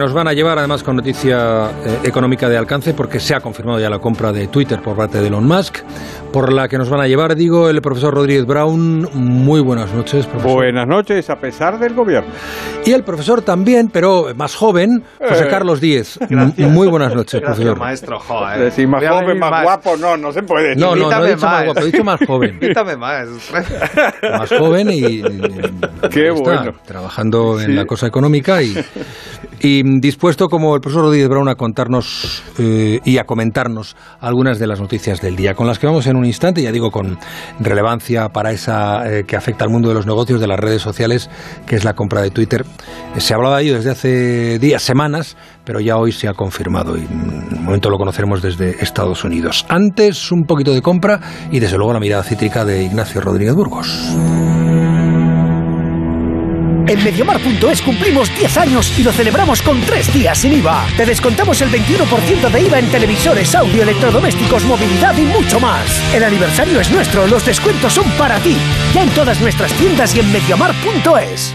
Nos van a llevar además con noticia eh, económica de alcance porque se ha confirmado ya la compra de Twitter por parte de Elon Musk, por la que nos van a llevar, digo, el profesor Rodríguez Brown. Muy buenas noches, profesor. Buenas noches, a pesar del gobierno. Y el profesor también, pero más joven, José Eh, Carlos Díez. Muy buenas noches, profesor. maestro, joder. Si más Voy joven, más, guapo, no, no se puede. No, no, no Invítame he dicho más más. guapo, he dicho más joven. Invítame más. Más joven y. Qué está, bueno. Trabajando en Sí. la cosa económica y, y dispuesto, como el profesor Rodríguez Brown, a contarnos eh, y a comentarnos algunas de las noticias del día, con las que vamos en un instante, ya digo, con relevancia para esa eh, que afecta al mundo de los negocios, de las redes sociales, que es la compra de Twitter. Se hablaba de ello desde hace días, semanas, pero ya hoy se ha confirmado y en un momento lo conoceremos desde Estados Unidos. Antes, un poquito de compra y desde luego la mirada cítrica de Ignacio Rodríguez Burgos. En Mediamar.es cumplimos 10 años y lo celebramos con 3 días sin IVA. Te descontamos el 21% de IVA en televisores, audio, electrodomésticos, movilidad y mucho más. El aniversario es nuestro, los descuentos son para ti. Ya en todas nuestras tiendas y en Mediamar.es.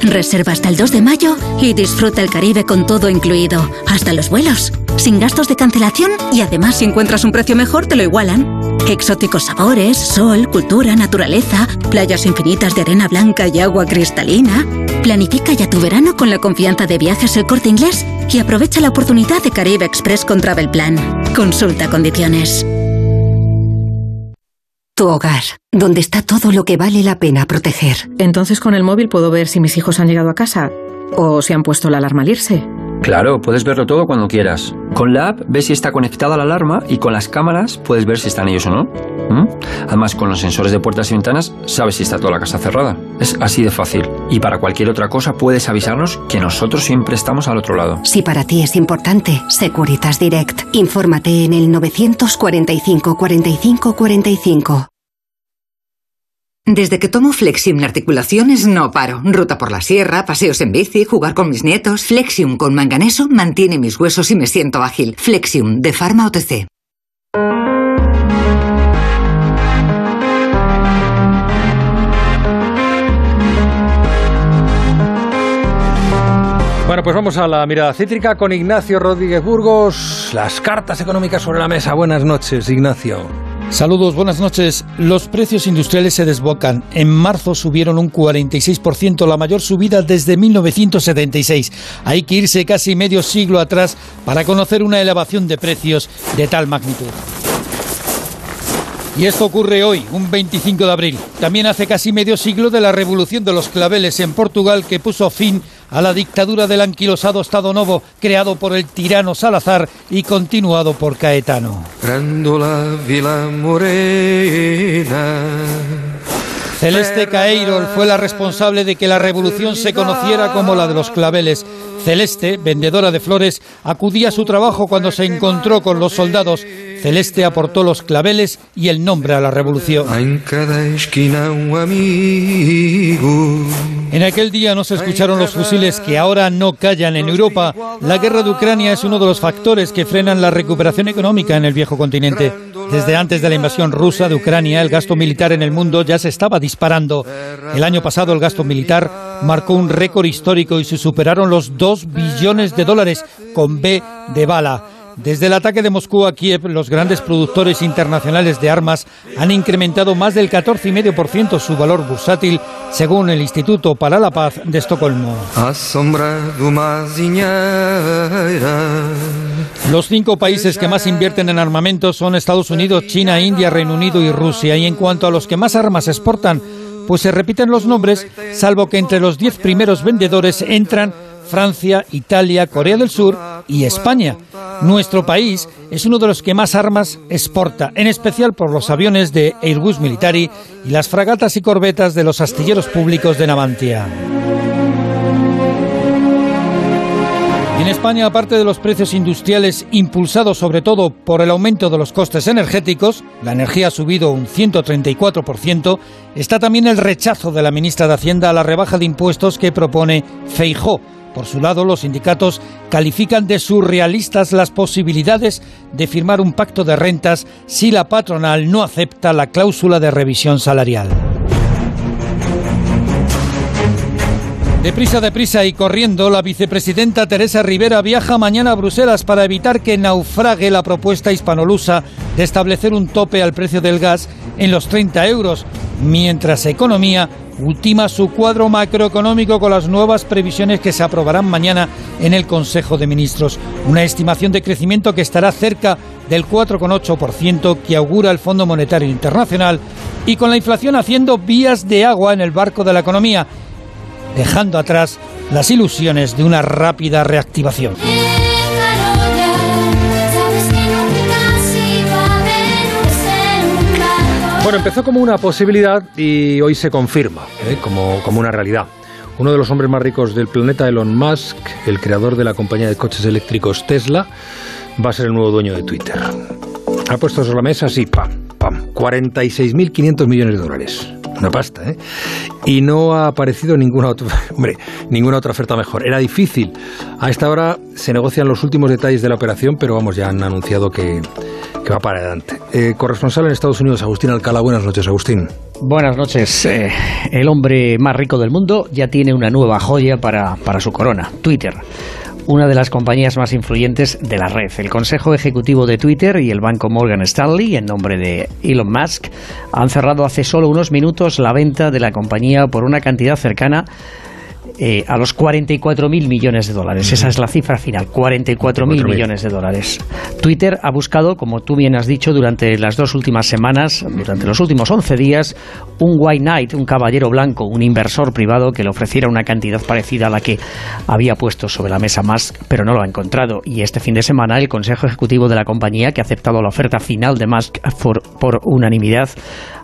Reserva hasta el 2 de mayo y disfruta el Caribe con todo incluido, hasta los vuelos, sin gastos de cancelación y además si encuentras un precio mejor te lo igualan. Exóticos sabores, sol, cultura, naturaleza, playas infinitas de arena blanca y agua cristalina. Planifica ya tu verano con la confianza de viajes El Corte Inglés y aprovecha la oportunidad de Caribe Express con Travel Plan. Consulta condiciones. Tu hogar, donde está todo lo que vale la pena proteger. Entonces con el móvil puedo ver si mis hijos han llegado a casa o si han puesto la alarma al irse. Claro, puedes verlo todo cuando quieras. Con la app ves si está conectada la alarma y con las cámaras puedes ver si están ellos o no. ¿Mm? Además, con los sensores de puertas y ventanas sabes si está toda la casa cerrada. Es así de fácil. Y para cualquier otra cosa puedes avisarnos que nosotros siempre estamos al otro lado. Si para ti es importante, Securitas Direct. Infórmate en el 945 45 45. Desde que tomo Flexium articulaciones no paro. Ruta por la sierra, paseos en bici, jugar con mis nietos. Flexium con manganeso mantiene mis huesos y me siento ágil. Flexium de Pharma OTC. Bueno, pues vamos a la mirada cítrica con Ignacio Rodríguez Burgos. Las cartas económicas sobre la mesa. Buenas noches, Ignacio. Saludos, buenas noches. Los precios industriales se desbocan. En marzo subieron un 46%, la mayor subida desde 1976. Hay que irse casi medio siglo atrás para conocer una elevación de precios de tal magnitud. Y esto ocurre hoy, un 25 de abril. También hace casi medio siglo de la revolución de los claveles en Portugal que puso fin a la dictadura del anquilosado Estado Novo creado por el tirano Salazar y continuado por Caetano. Celeste Caeirol fue la responsable de que la revolución se conociera como la de los claveles. Celeste, vendedora de flores, acudía a su trabajo cuando se encontró con los soldados. Celeste aportó los claveles y el nombre a la revolución. En aquel día no se escucharon los fusiles que ahora no callan en Europa. La guerra de Ucrania es uno de los factores que frenan la recuperación económica en el viejo continente. Desde antes de la invasión rusa de Ucrania, el gasto militar en el mundo ya se estaba disparando. El año pasado el gasto militar marcó un récord histórico y se superaron los 2 billones de dólares con B de bala. Desde el ataque de Moscú a Kiev, los grandes productores internacionales de armas han incrementado más del 14,5% su valor bursátil, según el Instituto para la Paz de Estocolmo. Los cinco países que más invierten en armamentos son Estados Unidos, China, India, Reino Unido y Rusia. Y en cuanto a los que más armas exportan, pues se repiten los nombres, salvo que entre los diez primeros vendedores entran Francia, Italia, Corea del Sur y España. Nuestro país es uno de los que más armas exporta, en especial por los aviones de Airbus Military y las fragatas y corbetas de los astilleros públicos de Navantia. En España, aparte de los precios industriales impulsados sobre todo por el aumento de los costes energéticos, la energía ha subido un 134%, está también el rechazo de la ministra de Hacienda a la rebaja de impuestos que propone Feijó. Por su lado, los sindicatos califican de surrealistas las posibilidades de firmar un pacto de rentas si la patronal no acepta la cláusula de revisión salarial. Deprisa, deprisa y corriendo, la vicepresidenta Teresa Rivera viaja mañana a Bruselas para evitar que naufrague la propuesta hispanolusa de establecer un tope al precio del gas en los 30 euros, mientras Economía ultima su cuadro macroeconómico con las nuevas previsiones que se aprobarán mañana en el Consejo de Ministros. Una estimación de crecimiento que estará cerca del 4,8% que augura el Fondo Monetario Internacional y con la inflación haciendo vías de agua en el barco de la economía dejando atrás las ilusiones de una rápida reactivación. Bueno, empezó como una posibilidad y hoy se confirma ¿eh? como, como una realidad. Uno de los hombres más ricos del planeta, Elon Musk, el creador de la compañía de coches eléctricos Tesla, va a ser el nuevo dueño de Twitter. Ha puesto sobre la mesa, sí, pam, pam, 46.500 millones de dólares una pasta, ¿eh? Y no ha aparecido ninguna otra, hombre, ninguna otra oferta mejor. Era difícil. A esta hora se negocian los últimos detalles de la operación, pero vamos, ya han anunciado que, va para adelante. Eh, corresponsal en Estados Unidos, Agustín Alcalá. Buenas noches, Agustín. Buenas noches. Eh, el hombre más rico del mundo ya tiene una nueva joya para, para su corona, Twitter una de las compañías más influyentes de la red. El Consejo Ejecutivo de Twitter y el banco Morgan Stanley, en nombre de Elon Musk, han cerrado hace solo unos minutos la venta de la compañía por una cantidad cercana eh, a los 44.000 millones de dólares. Esa es la cifra final, 44.000 millones de dólares. Twitter ha buscado, como tú bien has dicho, durante las dos últimas semanas, durante los últimos 11 días, un white knight, un caballero blanco, un inversor privado que le ofreciera una cantidad parecida a la que había puesto sobre la mesa Musk, pero no lo ha encontrado. Y este fin de semana el Consejo Ejecutivo de la compañía, que ha aceptado la oferta final de Musk por unanimidad,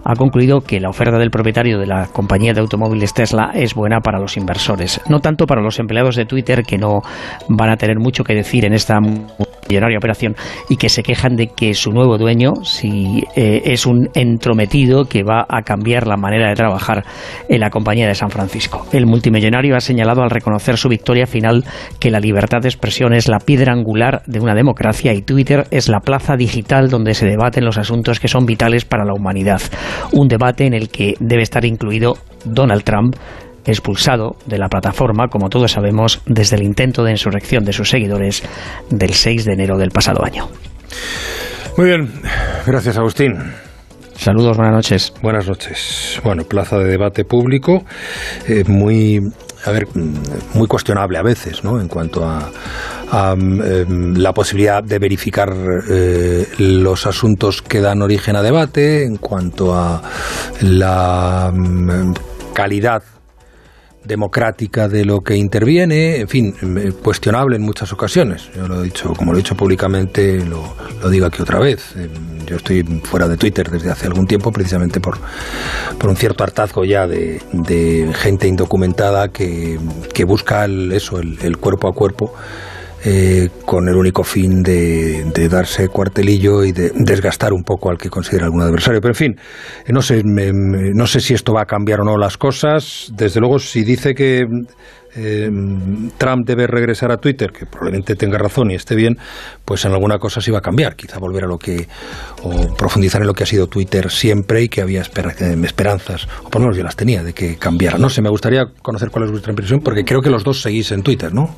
ha concluido que la oferta del propietario de la compañía de automóviles Tesla es buena para los inversores, no tanto para los empleados de Twitter que no van a tener mucho que decir en esta millonaria operación y que se quejan de que su nuevo dueño si eh, es un entrometido que va a cambiar la manera de trabajar en la compañía de San Francisco. El multimillonario ha señalado al reconocer su victoria final que la libertad de expresión es la piedra angular de una democracia y Twitter es la plaza digital donde se debaten los asuntos que son vitales para la humanidad un debate en el que debe estar incluido Donald Trump, expulsado de la plataforma, como todos sabemos, desde el intento de insurrección de sus seguidores del 6 de enero del pasado año. Muy bien, gracias Agustín. Saludos, buenas noches. Buenas noches. Bueno, plaza de debate público, eh, muy, a ver, muy cuestionable a veces, ¿no? En cuanto a, em, la posibilidad de verificar eh, los asuntos que dan origen a debate, en cuanto a la mm, calidad democrática de lo que interviene, en fin, eh, cuestionable en muchas ocasiones. Yo lo he dicho, como lo he dicho públicamente, lo, lo digo aquí otra vez. Eh, yo estoy fuera de Twitter desde hace algún tiempo, precisamente por, por un cierto hartazgo ya de, de gente indocumentada que, que busca el, eso, el cuerpo a cuerpo eh, con el único fin de, darse cuartelillo y de desgastar un poco al que considera algún adversario. Pero en fin, no sé, no sé si esto va a cambiar o no las cosas. Desde luego, si dice que eh, Trump debe regresar a Twitter, que probablemente tenga razón y esté bien, pues en alguna cosa sí va a cambiar, quizá volver a lo que, o profundizar en lo que ha sido Twitter siempre y que había esperanzas, o por lo menos yo las tenía, de que cambiara. No sé, me gustaría conocer cuál es vuestra impresión, porque creo que los dos seguís en Twitter, ¿no?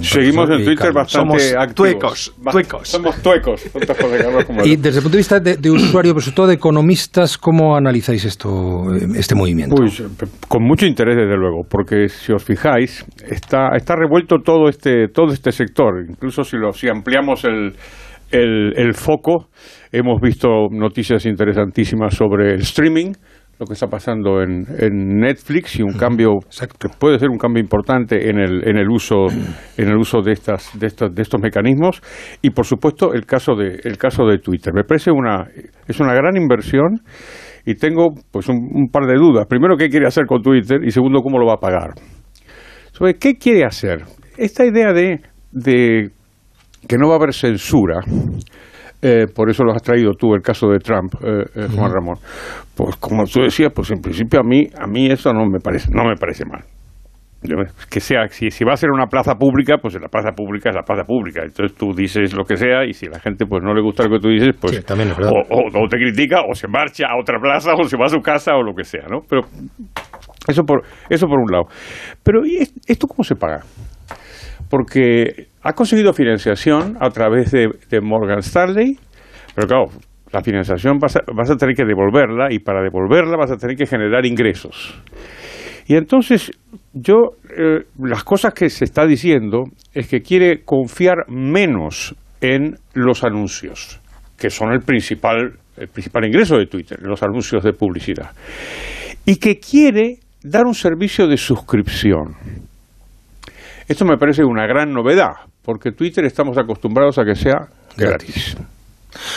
Seguimos en Twitter bastante Somos tuecos, tuecos. Somos tuecos. y desde el punto de vista de, usuario, pero sobre todo de economistas, ¿cómo analizáis esto, este movimiento? con mucho interés, desde luego, porque si os fijáis, está, está revuelto todo este, todo este sector. Incluso si, lo, si ampliamos el, el, el foco, hemos visto noticias interesantísimas sobre el streaming, lo que está pasando en, en Netflix y un cambio que puede ser un cambio importante en el, en el uso en el uso de estas de estos, de estos mecanismos. Y por supuesto el caso de el caso de Twitter. Me parece una es una gran inversión y tengo pues un, par de dudas. Primero qué quiere hacer con Twitter y segundo cómo lo va a pagar sobre qué quiere hacer esta idea de de que no va a haber censura, eh, por eso lo has traído tú, el caso de Trump, eh, eh, Juan Ramón. Pues como tú decías, pues en principio a mí, a mí eso no me parece, no me parece mal. Que sea, si, si va a ser una plaza pública, pues la plaza pública es la plaza pública. Entonces tú dices lo que sea y si la gente pues no le gusta lo que tú dices, pues también es o, o- o te critica o se marcha a otra plaza o se va a su casa o lo que sea, ¿no? Pero eso por, eso por un lado. Pero ¿y es- esto cómo se paga? Porque ha conseguido financiación a través de, de Morgan Stanley, pero claro, la financiación vas a, vas a tener que devolverla y para devolverla vas a tener que generar ingresos. Y entonces yo, eh, las cosas que se está diciendo es que quiere confiar menos en los anuncios, que son el principal, el principal ingreso de Twitter, los anuncios de publicidad. Y que quiere dar un servicio de suscripción. Esto me parece una gran novedad, porque Twitter estamos acostumbrados a que sea gratis.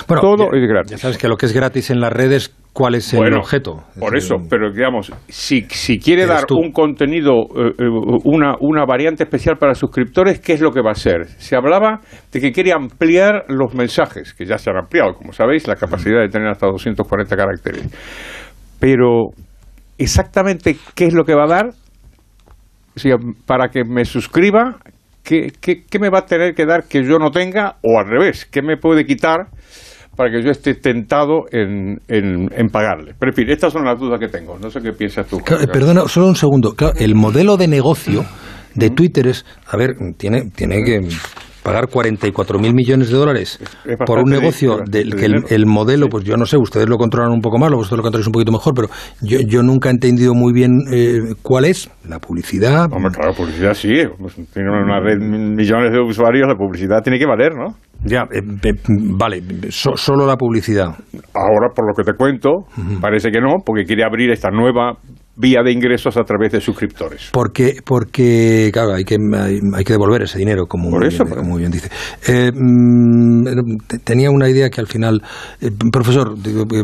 Bueno, Todo ya, es gratis. ya sabes que lo que es gratis en las redes, ¿cuál es el Bueno, objeto? Por Es eso, pero digamos, si, si quiere dar tú. un contenido, eh, eh, una, una variante especial para suscriptores, ¿qué es lo que va a hacer? Se hablaba de que quiere ampliar los mensajes, que ya se han ampliado, como sabéis, la capacidad de tener hasta 240 caracteres. Pero, exactamente, ¿qué es lo que va a dar? Para que me suscriba, ¿qué, qué, qué me va a tener que dar que yo no tenga? O al revés, ¿qué me puede quitar para que yo esté tentado en, en, en pagarle? Pero en fin, estas son las dudas que tengo. No sé qué piensas tú. Claro, perdona, solo un segundo. Claro, el modelo de negocio de Twitter es, a ver, tiene, tiene que pagar 44 mil millones de dólares Es por un negocio di- del que el, modelo, pues yo no sé, ustedes lo controlan un poco más, o vosotros lo controláis un poquito mejor, pero yo, yo nunca he entendido muy bien eh, cuál es la publicidad. Hombre, claro, publicidad sí. pues, Tiene una red millones de usuarios, la publicidad tiene que valer, ¿no? Ya, eh, eh, vale, so- solo la publicidad. Ahora, por lo que te cuento, parece que no, porque quiere abrir esta nueva vía de ingresos a través de suscriptores. Porque, porque claro, hay que, hay, hay que devolver ese dinero, como, Por muy, eso, bien, pues. muy bien dice. Eh, mm, te- tenía una idea que al final. eh, profesor, digo, eh,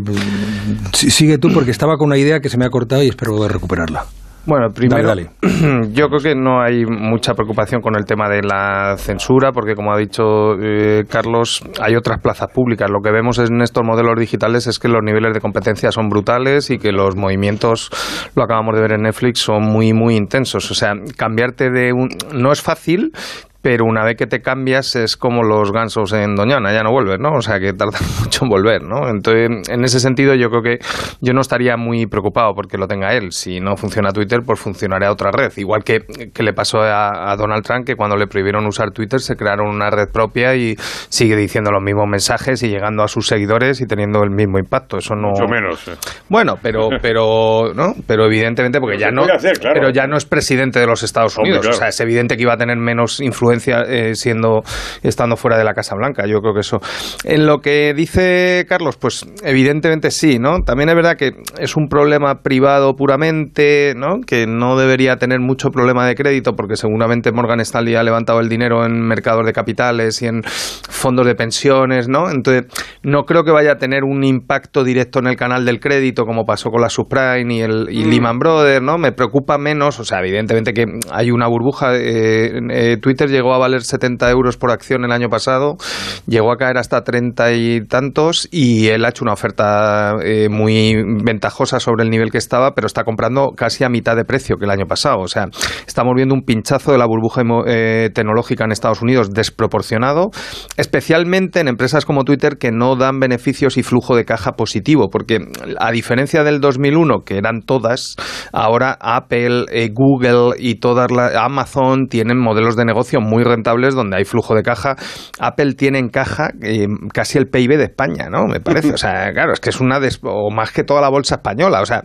si- sigue tú, porque estaba con una idea que se me ha cortado y espero recuperarla. Bueno, primero, Dale, yo creo que no hay mucha preocupación con el tema de la censura, porque como ha dicho eh, Carlos, hay otras plazas públicas. Lo que vemos en estos modelos digitales es que los niveles de competencia son brutales y que los movimientos, lo acabamos de ver en Netflix, son muy, muy intensos. O sea, cambiarte de un... no es fácil, pero una vez que te cambias es como los gansos en Doñana, ya no vuelves, ¿no? O sea, que tardan mucho en volver, ¿no? Entonces, en ese sentido, yo creo que yo no estaría muy preocupado porque lo tenga él. Si no funciona Twitter, pues funcionará otra red. Igual que, que le pasó a, a Donald Trump, que cuando le prohibieron usar Twitter, se crearon una red propia y sigue diciendo los mismos mensajes y llegando a sus seguidores y teniendo el mismo impacto. Eso no... Mucho menos. eh. Bueno, pero, pero, ¿no? Pero evidentemente, porque Pero ya no, puede hacer, claro. pero ya no es presidente de los Estados Hombre, Unidos. claro. O sea, es evidente que iba a tener menos influencia eh, siendo estando fuera de la Casa Blanca. Yo creo que eso. En lo que dice Carlos, pues evidentemente sí, ¿no? También es verdad que es un problema privado puramente, ¿no? Que no debería tener mucho problema de crédito porque seguramente Morgan Stanley ha levantado el dinero en mercados de capitales y en fondos de pensiones, ¿no? Entonces, no creo que vaya a tener un impacto directo en el canal del crédito como pasó con la subprime y el y Lehman Brothers, ¿no? Me preocupa menos, o sea, evidentemente que hay una burbuja. eh, eh, Twitter llegó a valer 70 euros por acción el año pasado, llegó a caer hasta 30 y tantos y él ha hecho una oferta eh, muy ventajosa sobre el nivel que estaba, pero está comprando casi a mitad de precio que el año pasado. O sea, estamos viendo un pinchazo de la burbuja eh, tecnológica en Estados Unidos desproporcionado, especialmente en empresas como Twitter que no dan beneficios y flujo de caja positivo, porque a diferencia del 2001, que eran todas, ahora Apple, eh, Google y todas las Amazon tienen modelos de negocio rentables donde hay flujo de caja. Apple tiene en caja eh, casi el PIB de España, ¿no? Me parece. O sea, claro, es que es una des- o más que toda la bolsa española. O sea,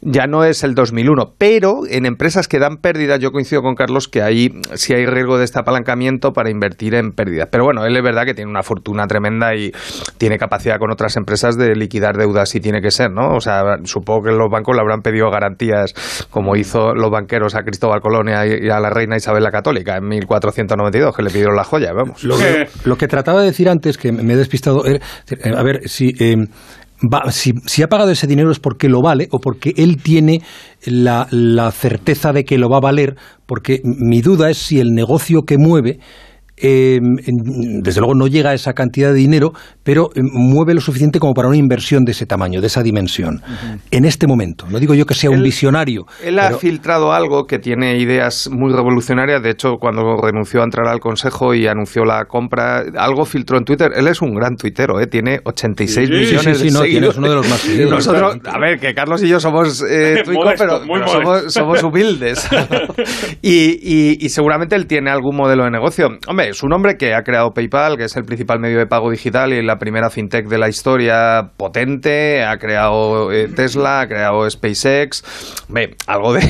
ya no es el 2001. Pero en empresas que dan pérdidas, yo coincido con Carlos que ahí sí hay riesgo de este apalancamiento para invertir en pérdidas. Pero bueno, él es verdad que tiene una fortuna tremenda y tiene capacidad con otras empresas de liquidar deudas si tiene que ser, ¿no? O sea, supongo que los bancos le habrán pedido garantías como hizo los banqueros a Cristóbal Colón y a, la reina Isabel la Católica en 1492, que le pidieron la joya, vamos. Lo, que trataba de decir antes, que me he despistado, era, a ver, si, eh, va- si, si ha pagado ese dinero es porque lo vale o porque él tiene la, la certeza de que lo va a valer, porque mi duda es si el negocio que mueve desde luego no llega a esa cantidad de dinero, pero mueve lo suficiente como para una inversión de ese tamaño, de esa dimensión. En este momento, no digo yo que sea un visionario. Él ha filtrado algo que tiene ideas muy revolucionarias. De hecho, cuando renunció a entrar al Consejo y anunció la compra, algo filtró en Twitter. Él es un gran tuitero, ¿eh? tiene 86 millones sí, sí, de no, uno de los más seguidos. Nosotros, a ver, que Carlos y yo somos eh, pero, somos, humildes. y, y, seguramente él tiene algún modelo de negocio. Hombre, es un hombre que ha creado PayPal, que es el principal medio de pago digital y la primera fintech de la historia potente. Ha creado eh, Tesla, ha creado SpaceX. Hombre, algo de,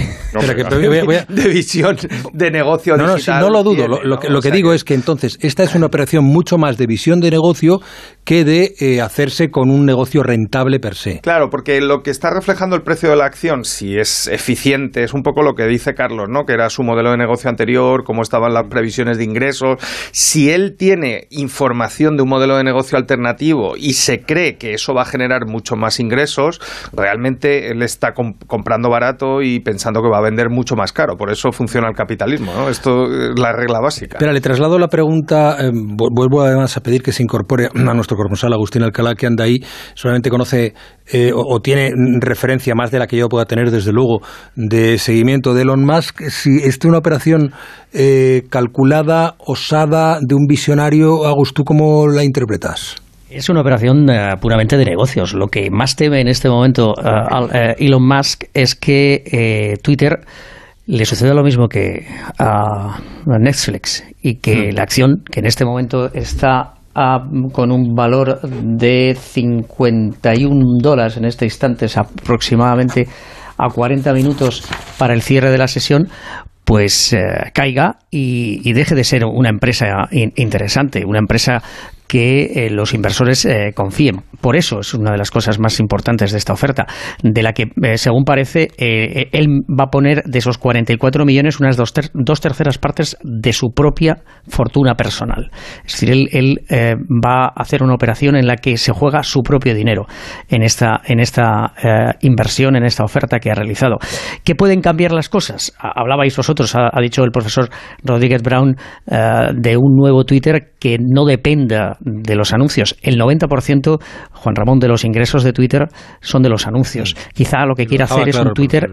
de visión de negocio no, digital. No, no lo dudo. Lo, que, lo que digo es que entonces esta es una operación mucho más de visión de negocio que de eh, hacerse con un negocio rentable per se. Claro, porque lo que está reflejando el precio de la acción, si es eficiente, es un poco lo que dice Carlos, ¿no? Que era su modelo de negocio anterior, cómo estaban las previsiones de ingresos. Si él tiene información de un modelo de negocio alternativo y se cree que eso va a generar mucho más ingresos, realmente él está comprando barato y pensando que va a vender mucho más caro. Por eso funciona el capitalismo, ¿no? Esto es la regla básica. Pero le traslado la pregunta, eh, vuelvo además a pedir que se incorpore a nuestro corresponsal Agustín Alcalá, que anda ahí, solamente conoce eh, o, tiene referencia más de la que yo pueda tener, desde luego, de seguimiento de Elon Musk. Si es una operación eh, calculada, osada, de un visionario, Agus, ¿tú cómo la interpretas? Es una operación eh, puramente de negocios. Lo que más teme en este momento Elon Musk es que Twitter le suceda lo mismo que a Netflix y que hmm. la acción, que en este momento está con un valor de 51 dólares en este instante, es aproximadamente a 40 minutos para el cierre de la sesión, pues eh, caiga y, deje de ser una empresa interesante, una empresa que eh, los inversores eh, confíen. Por eso es una de las cosas más importantes de esta oferta, de la que, eh, según parece, él va a poner de esos 44 millones unas dos, dos, terceras partes de su propia fortuna personal. Es decir, él, va a hacer una operación en la que se juega su propio dinero en esta, en esta inversión, en esta oferta que ha realizado. ¿Qué pueden cambiar las cosas? Hablabais vosotros, ha, ha dicho el profesor Rodríguez Brown, de un nuevo Twitter que no dependa de los anuncios. El 90%, Juan Ramón, de los ingresos de Twitter son de los anuncios. Quizá lo que quiere hacer es un Twitter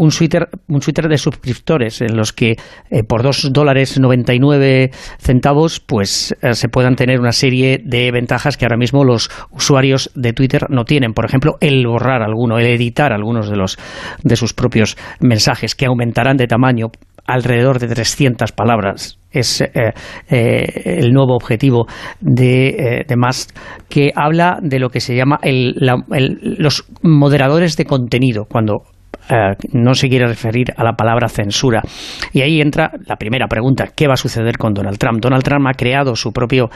un Twitter, un Twitter de suscriptores en los que eh, por dos dólares 99 centavos pues eh, se puedan tener una serie de ventajas que ahora mismo los usuarios de Twitter no tienen. Por ejemplo, el borrar alguno, el editar algunos de los de sus propios mensajes que aumentarán de tamaño alrededor de 300 palabras. Es eh, eh, el nuevo objetivo de, eh, de, Musk, que habla de lo que se llama los moderadores de contenido, cuando no se quiere referir a la palabra censura. Y ahí entra la primera pregunta, ¿qué va a suceder con Donald Trump? Donald Trump ha creado su propio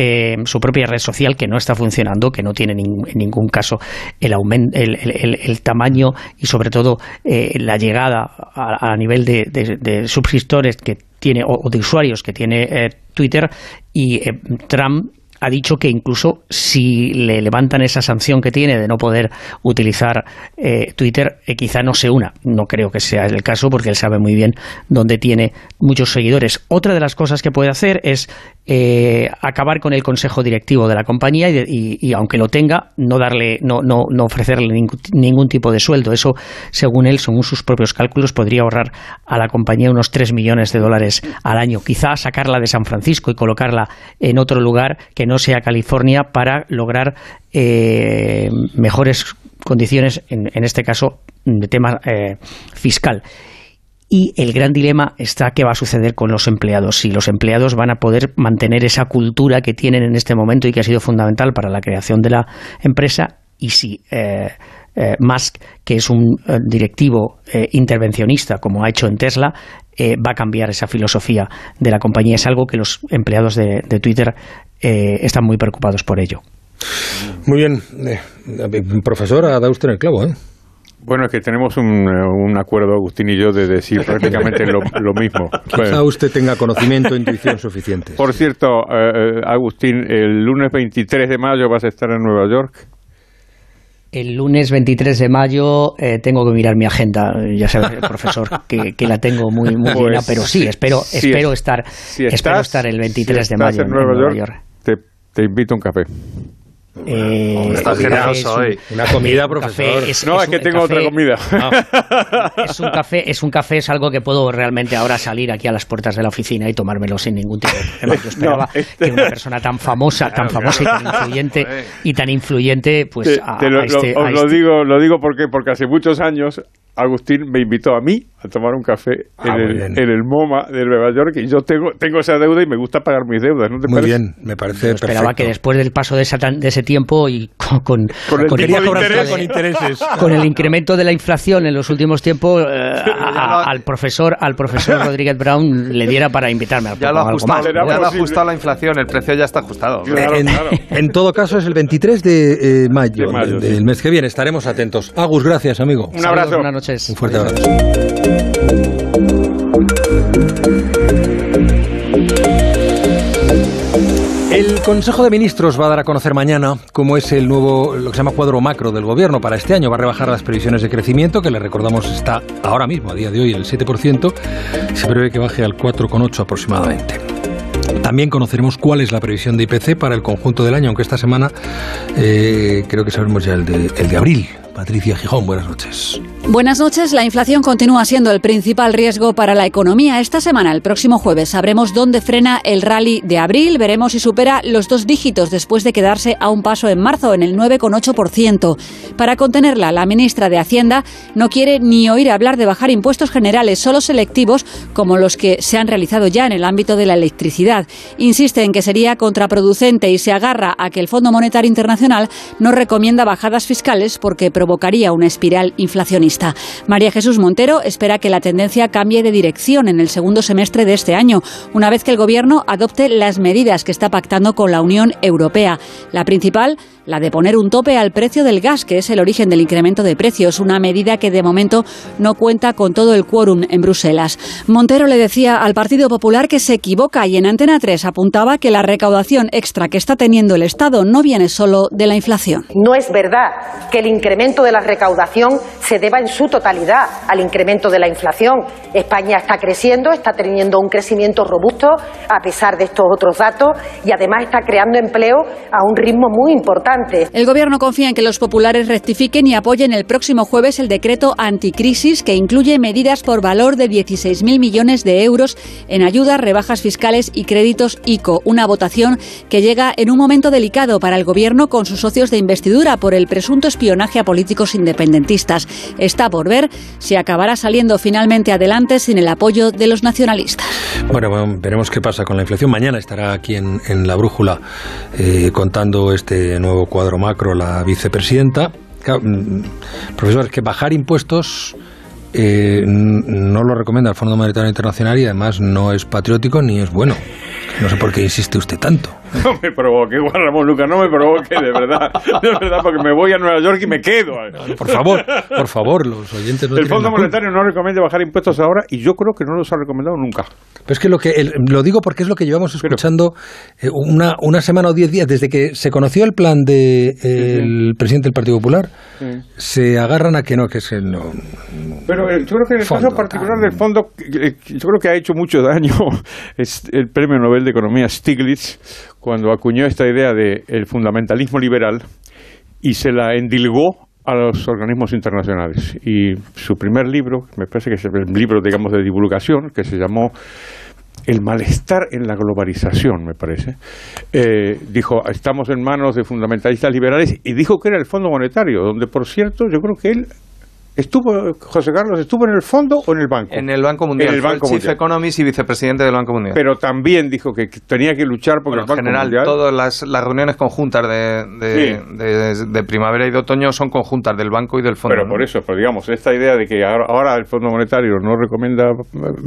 eh, su propia red social que no está funcionando, que no tiene en ningún caso el, el, tamaño y sobre todo eh, la llegada a, nivel de, suscriptores que tiene o, de usuarios que tiene eh, Twitter y Trump ha dicho que incluso si le levantan esa sanción que tiene de no poder utilizar eh, Twitter, eh, quizá no se una. No creo que sea el caso porque él sabe muy bien dónde tiene muchos seguidores. Otra de las cosas que puede hacer es eh, acabar con el consejo directivo de la compañía y, aunque lo tenga, no darle, no, no, no ofrecerle ningún, tipo de sueldo. Eso, según él, según sus propios cálculos, podría ahorrar a la compañía unos 3 millones de dólares al año. Quizá sacarla de San Francisco y colocarla en otro lugar que no sea California para lograr eh, mejores condiciones, en, este caso, de tema eh, fiscal. Y el gran dilema está qué va a suceder con los empleados. Si los empleados van a poder mantener esa cultura que tienen en este momento y que ha sido fundamental para la creación de la empresa, y si eh, Musk, que es un directivo intervencionista, como ha hecho en Tesla, va a cambiar esa filosofía de la compañía. Es algo que los empleados de Twitter eh, están muy preocupados por ello. Muy bien. Eh, profesor, ha dado usted el clavo, ¿eh? Bueno, es que tenemos un, acuerdo, Agustín y yo, de decir prácticamente lo, mismo. Quizá usted tenga conocimiento e intuición suficiente. Por cierto, Agustín, el lunes 23 de mayo vas a estar en Nueva York. El lunes 23 de mayo eh, tengo que mirar mi agenda. Ya sabes, profesor, que, que la tengo muy, muy Pues, llena, pero sí, espero, si espero es- estar, si espero estás- estar el 23 si de mayo en Nueva York, Te, te invito a un café. Eh, Está es generoso un- hoy. Una comida, profesor. es- No, es, un- que tengo otra café- comida. Es un café, es un café, es algo que puedo realmente ahora salir aquí a las puertas de la oficina y tomármelo sin ningún tipo de problema. Yo esperaba No, este- que una persona tan famosa, tan famosa y tan influyente y tan influyente, pues Te- a, te lo, a este, lo- a os lo este- digo, lo digo porque, porque hace muchos años Agustín me invitó a mí a tomar un café Ah, en, el, en el MoMA de Nueva York y yo tengo, tengo esa deuda y me gusta pagar mis deudas. ¿no te Muy parece? bien, me parece Yo esperaba perfecto. que después del paso de, esa de ese tiempo y con, con, Con el con- tipo de con- interés. con intereses. con el incremento de la inflación en los últimos tiempos eh, a- a- al profesor al profesor Rodríguez Brown le diera para invitarme al Ya lo ha algo ajustado, más. Ya lo ha ajustado la inflación, el precio ya está ajustado. Claro, en, claro. en todo caso, es el 23 de eh, mayo, De mayo, del sí. mes que viene. Estaremos atentos. Agus, gracias, amigo. Un abrazo. Buenas noches. Un fuerte abrazo. Consejo de Ministros va a dar a conocer mañana cómo es el nuevo, lo que se llama cuadro macro del gobierno para este año. Va a rebajar las previsiones de crecimiento, que le recordamos está ahora mismo, a día de hoy, el 7%. Se prevé que baje al 4,8 aproximadamente. También conoceremos cuál es la previsión de IPC para el conjunto del año, aunque esta semana eh, creo que sabremos ya el de, el de abril. Patricia Gijón, buenas noches. Buenas noches. La inflación continúa siendo el principal riesgo para la economía. Esta semana, el próximo jueves, sabremos dónde frena el rally de abril. Veremos si supera los dos dígitos después de quedarse a un paso en marzo, en el 9,8%. Para contenerla, la ministra de Hacienda no quiere ni oír hablar de bajar impuestos generales, solo selectivos, como los que se han realizado ya en el ámbito de la electricidad. Insiste en que sería contraproducente y se agarra a que el Fondo Monetario Internacional no recomienda bajadas fiscales porque provocaría una espiral inflacionista. María Jesús Montero espera que la tendencia cambie de dirección en el segundo semestre de este año, una vez que el Gobierno adopte las medidas que está pactando con la Unión Europea. La principal, la de poner un tope al precio del gas, que es el origen del incremento de precios, una medida que de momento no cuenta con todo el quórum en Bruselas. Montero le decía al Partido Popular que se equivoca y en Antena 3 apuntaba que la recaudación extra que está teniendo el Estado no viene solo de la inflación. No es verdad que el incremento de la recaudación se deba en su totalidad al incremento de la inflación. España está creciendo, está teniendo un crecimiento robusto a pesar de estos otros datos y además está creando empleo a un ritmo muy importante. El Gobierno confía en que los populares rectifiquen y apoyen el próximo jueves el decreto anticrisis que incluye medidas por valor de 16.000 millones de euros en ayudas, rebajas fiscales y créditos ICO. Una votación que llega en un momento delicado para el Gobierno con sus socios de investidura por el presunto espionaje a políticos independentistas. Está por ver si acabará saliendo finalmente adelante sin el apoyo de los nacionalistas. Bueno, bueno, veremos qué pasa con la inflación. Mañana estará aquí en, en la brújula eh, contando este nuevo cuadro macro la vicepresidenta. Mm, profesor, es que bajar impuestos eh, no lo recomienda el Fondo Monetario Internacional y además no es patriótico ni es bueno. No sé por qué insiste usted tanto. No me provoque, Juan Ramón Lucas, no me provoque, de verdad. De verdad, porque me voy a Nueva York y me quedo. Por favor, por favor, los oyentes no El Fondo. Monetario no recomienda bajar impuestos ahora y yo creo que no los ha recomendado nunca. Pero es que lo que el- lo digo porque es lo que llevamos escuchando eh, una, una semana o diez días desde que se conoció el plan del presidente del Partido Popular. Se agarran a que no, que se no. Pero eh, yo creo que en el Fondo, caso particular del fondo, eh, yo creo que ha hecho mucho daño es el Premio Nobel de Economía Stiglitz cuando acuñó esta idea de el fundamentalismo liberal y se la endilgó a los organismos internacionales. Y su primer libro, me parece que es el libro, digamos, de divulgación, que se llamó el malestar en la globalización, me parece. Eh, dijo, estamos en manos de fundamentalistas liberales y dijo que era el Fondo Monetario, donde, por cierto, yo creo que él estuvo, José Carlos, estuvo en el fondo o en el banco. En el Banco Mundial. En el fue Banco Chief Mundial. Economist y vicepresidente del Banco Mundial. Pero también dijo que tenía que luchar porque Bueno, el Banco en general, Mundial... todas las, las reuniones conjuntas de, de, de- de primavera y de otoño son conjuntas del banco y del fondo. Pero ¿no? por eso, pero digamos, esta idea de que ahora, ahora el Fondo Monetario no recomienda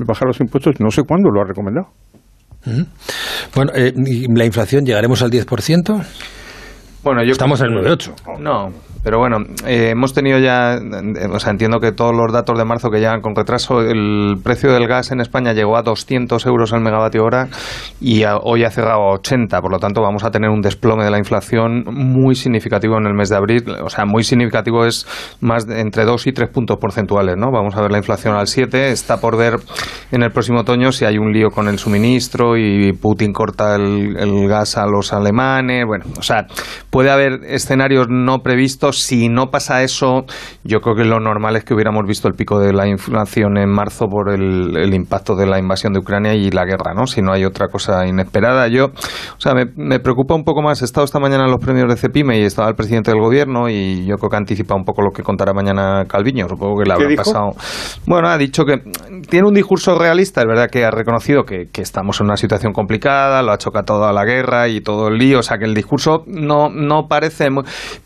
bajar los impuestos, no sé cuándo lo ha recomendado. Bueno, eh, ¿y la inflación llegaremos al 10%. Bueno, yo Estamos en el 9,8. No, Pero bueno, eh, hemos tenido ya, eh, o sea, entiendo que todos los datos de marzo que llegan con retraso, el precio del gas en España llegó a 200 euros al megavatio hora y hoy ha cerrado a 80, por lo tanto vamos a tener un desplome de la inflación muy significativo en el mes de abril, o sea, muy significativo es más de entre 2 y 3 puntos porcentuales, ¿no? Vamos a ver la inflación al 7, está por ver en el próximo otoño si hay un lío con el suministro y Putin corta el, el gas a los alemanes, bueno, o sea, puede haber escenarios no previstos si no pasa eso, yo creo que lo normal es que hubiéramos visto el pico de la inflación en marzo por el, impacto de la invasión de Ucrania y la guerra, ¿no? Si no hay otra cosa inesperada. Yo, o sea, me, preocupa un poco más. He estado esta mañana en los premios de Cepime y estaba el presidente del gobierno y yo creo que anticipa un poco lo que contará mañana Calviño. Supongo que le habrá pasado. Bueno, ha dicho que tiene un discurso realista, es verdad que ha reconocido que, que estamos en una situación complicada, lo ha chocado toda la guerra y todo el lío, o sea que el discurso no, no parece muy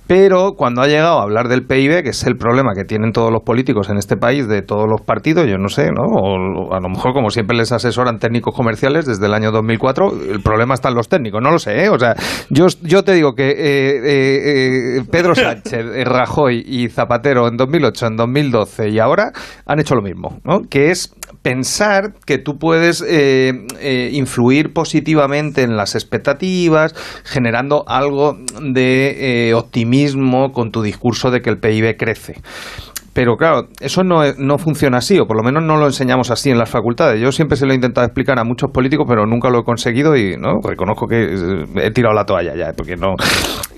pero cuando ha llegado a hablar del PIB, que es el problema que tienen todos los políticos en este país, de todos los partidos, yo no sé, ¿no? O a lo mejor, como siempre les asesoran técnicos comerciales desde el año 2004, el problema está en los técnicos, no lo sé, ¿eh? O sea, yo, yo te digo que eh, eh, Pedro Sánchez, Rajoy y Zapatero en 2008, en 2012 y ahora han hecho lo mismo, ¿no? Que es pensar que tú puedes influir positivamente en las expectativas, generando algo de optimismo mismo tu discurso de que el PIB crece. Pero claro, eso no, no funciona así, o por lo menos no lo enseñamos así en las facultades. Yo siempre se lo he intentado explicar a muchos políticos, pero nunca lo he conseguido y no reconozco que he tirado la toalla ya, porque no.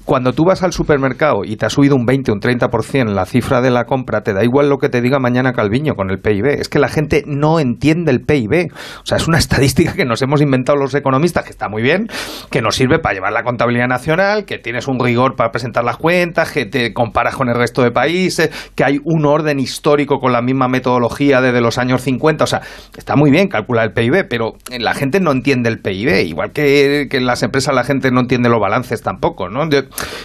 Cuando tú vas al supermercado y te ha subido un 20 o un 30% la cifra de la compra, te da igual lo que te diga mañana Calviño con el PIB. Es que la gente no entiende el PIB. O sea, es una estadística que nos hemos inventado los economistas, que está muy bien, que nos sirve para llevar la contabilidad nacional, que tienes un rigor para presentar las cuentas, que te comparas con el resto de países, que hay un orden histórico con la misma metodología desde los años 50. O sea, está muy bien calcular el PIB, pero la gente no entiende el PIB. Igual que, en las empresas la gente no entiende los balances tampoco, ¿no?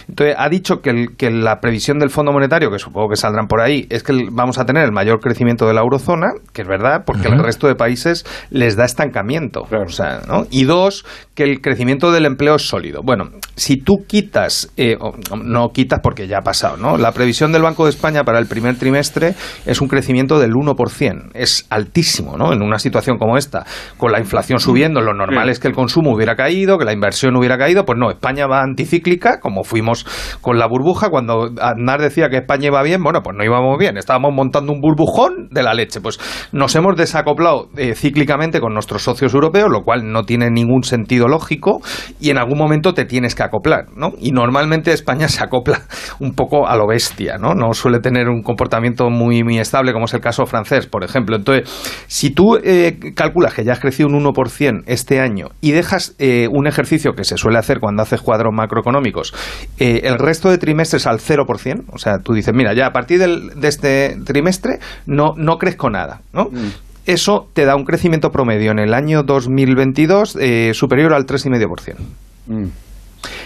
Entonces, ha dicho que, que la previsión del Fondo Monetario, que supongo que saldrán por ahí, es que vamos a tener el mayor crecimiento de la eurozona, que es verdad, porque el resto de países les da estancamiento. O sea, ¿no? Y dos, que el crecimiento del empleo es sólido. Bueno, si tú quitas, eh, no quitas porque ya ha pasado, ¿no? La previsión del Banco de España para el primer trimestre es un crecimiento del 1%. Es altísimo, ¿no? En una situación como esta, con la inflación subiendo, lo normal es que el consumo hubiera caído, que la inversión hubiera caído. Pues no, España va anticíclica, como fuimos con la burbuja. Cuando Aznar decía que España iba bien, bueno, pues no íbamos bien. Estábamos montando un burbujón de la leche. Pues nos hemos desacoplado eh, cíclicamente con nuestros socios europeos, lo cual no tiene ningún sentido lógico y en algún momento te tienes que acoplar, ¿no? Y normalmente España se acopla un poco a lo bestia, ¿no? No suele tener un comportamiento muy, muy estable, como es el caso francés, por ejemplo. Entonces, si tú eh, calculas que ya has crecido un 1% este año y dejas eh, un ejercicio que se suele hacer cuando haces cuadros macroeconómicos, eh, el resto de trimestres al 0%, o sea, tú dices, mira, ya a partir de este trimestre no, no crezco nada, ¿no? Mm. Eso te da un crecimiento promedio en el año 2022 superior al 3,5%. Mm.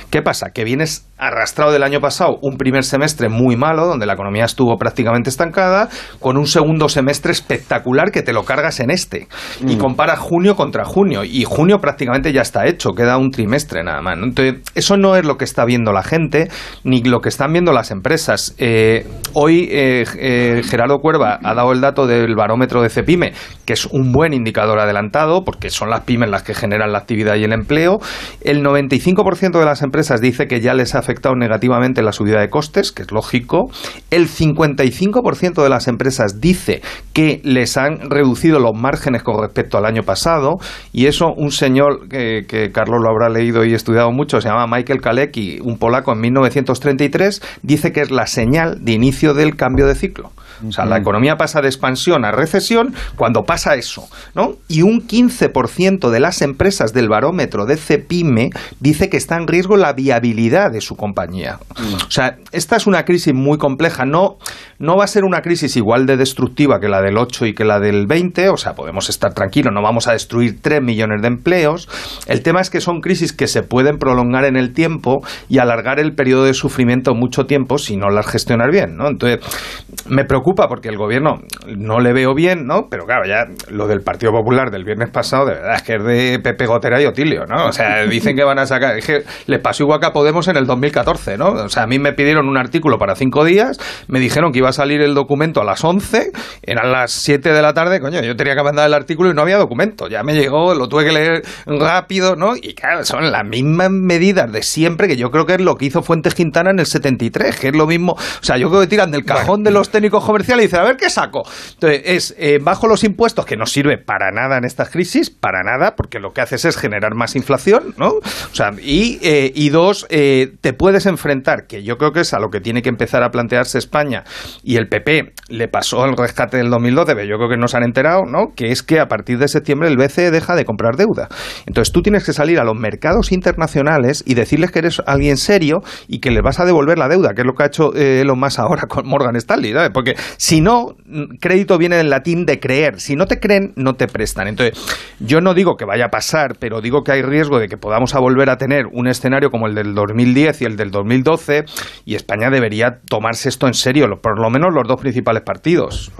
¿Qué pasa? Que vienes arrastrado del año pasado un primer semestre muy malo, donde la economía estuvo prácticamente estancada, con un segundo semestre espectacular que te lo cargas en este. Y mm. compara junio contra junio. Y junio prácticamente ya está hecho, queda un trimestre nada más. Entonces, eso no es lo que está viendo la gente, ni lo que están viendo las empresas. Eh, hoy eh, eh, Gerardo Cuerva ha dado el dato del barómetro de Cepime, que es un buen indicador adelantado, porque son las pymes las que generan la actividad y el empleo. El 95% de las empresas dice que ya les ha afectado negativamente la subida de costes, que es lógico. El 55% de las empresas dice que les han reducido los márgenes con respecto al año pasado. Y eso un señor que, Carlos lo habrá leído y estudiado mucho, se llama Michael Kalecki, un polaco en 1933, dice que es la señal de inicio del cambio de ciclo. O sea, la economía pasa de expansión a recesión cuando pasa eso, ¿no? Y un 15% de las empresas del barómetro de CEPIME dice que está en riesgo la viabilidad de su compañía. Mm. O sea, esta es una crisis muy compleja. No, no va a ser una crisis igual de destructiva que la del 8 y que la del 20. O sea, podemos estar tranquilos, no vamos a destruir 3 millones de empleos. El tema es que son crisis que se pueden prolongar en el tiempo y alargar el periodo de sufrimiento mucho tiempo si no las gestionar bien, ¿no? Entonces, me preocupa porque el gobierno no le veo bien, ¿no? Pero claro, ya lo del Partido Popular del viernes pasado, de verdad, es que es de Pepe Gotera y Otilio, ¿no? O sea, dicen que van a sacar, es que les pasó pasó igual que a Podemos en el 2014, ¿no? O sea, a mí me pidieron un artículo para cinco días, me dijeron que iba a salir el documento a las 11, eran las 7 de la tarde, coño, yo tenía que mandar el artículo y no había documento. Ya me llegó, lo tuve que leer rápido, ¿no? Y claro, son las mismas medidas de siempre que yo creo que es lo que hizo Fuentes Quintana en el 73, que es lo mismo. O sea, yo creo que tiran del cajón de los técnicos comerciales y dicen, a ver qué saco. Entonces, es eh, bajo los impuestos, que no sirve para nada en esta crisis, para nada, porque lo que haces es generar más inflación, ¿no? O sea, y, eh, y dos, eh, te puedes enfrentar, que yo creo que es a lo que tiene que empezar a plantearse España, y el PP le pasó el rescate del 2012, pero yo creo que no se han enterado, ¿no? Que es que a partir de septiembre el BCE deja de comprar deuda. Entonces tú tienes que salir a los mercados internacionales y decirles que eres alguien serio y que les vas a devolver la deuda, que es lo que ha hecho eh, Elon Musk ahora con Morgan Stanley, ¿sabes? Porque si no, crédito viene del latín de creer. Si no te creen, no te prestan. Entonces, yo no digo que vaya a pasar, pero digo que hay riesgo de que podamos a volver a tener un escenario como el del 2010 y el del 2012 y España debería tomarse esto en serio, por lo menos los dos principales partidos.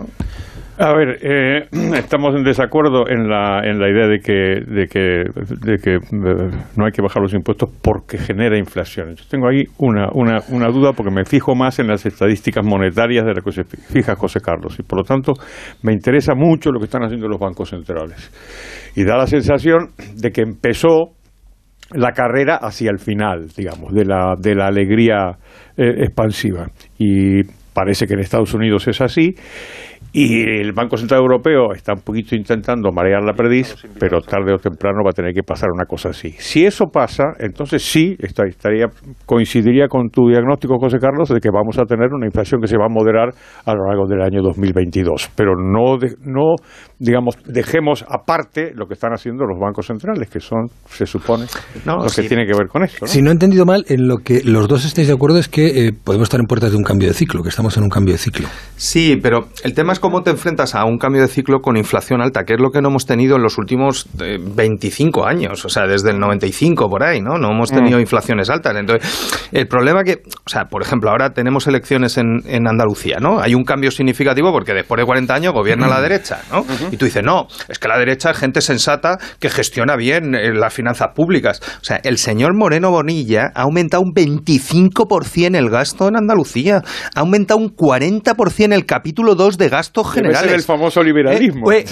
A ver, eh, estamos en desacuerdo en la, en la idea de que, de que, de que eh, no hay que bajar los impuestos porque genera inflación. Yo tengo ahí una, una, una duda porque me fijo más en las estadísticas monetarias de las que se fija José Carlos y por lo tanto me interesa mucho lo que están haciendo los bancos centrales. Y da la sensación de que empezó la carrera hacia el final, digamos, de la, de la alegría eh, expansiva. Y parece que en Estados Unidos es así y el Banco Central Europeo está un poquito intentando marear la perdiz, pero tarde o temprano va a tener que pasar una cosa así. Si eso pasa, entonces sí estaría, coincidiría con tu diagnóstico, José Carlos, de que vamos a tener una inflación que se va a moderar a lo largo del año 2022. Pero no, no digamos, dejemos aparte lo que están haciendo los bancos centrales, que son, se supone, no, los que tienen que ver con esto. Si no he entendido mal, en lo que los dos estáis de acuerdo es que eh, podemos estar en puertas de un cambio de ciclo, que estamos en un cambio de ciclo. Sí, pero el tema es cómo te enfrentas a un cambio de ciclo con inflación alta, que es lo que no hemos tenido en los últimos 25 eh, años, o sea, desde el 95 por ahí, ¿no? No hemos tenido mm. inflaciones altas. Entonces, el problema que, o sea, por ejemplo, ahora tenemos elecciones en, en Andalucía, ¿no? Hay un cambio significativo porque después de 40 años gobierna la derecha, ¿no? Y tú dices, no, es que la derecha es gente sensata que gestiona bien eh, las finanzas públicas. O sea, el señor Moreno Bonilla ha aumentado un 25% el gasto en Andalucía, ha aumentado un 40% el capítulo 2 de gastos generales. el famoso liberalismo. Eh,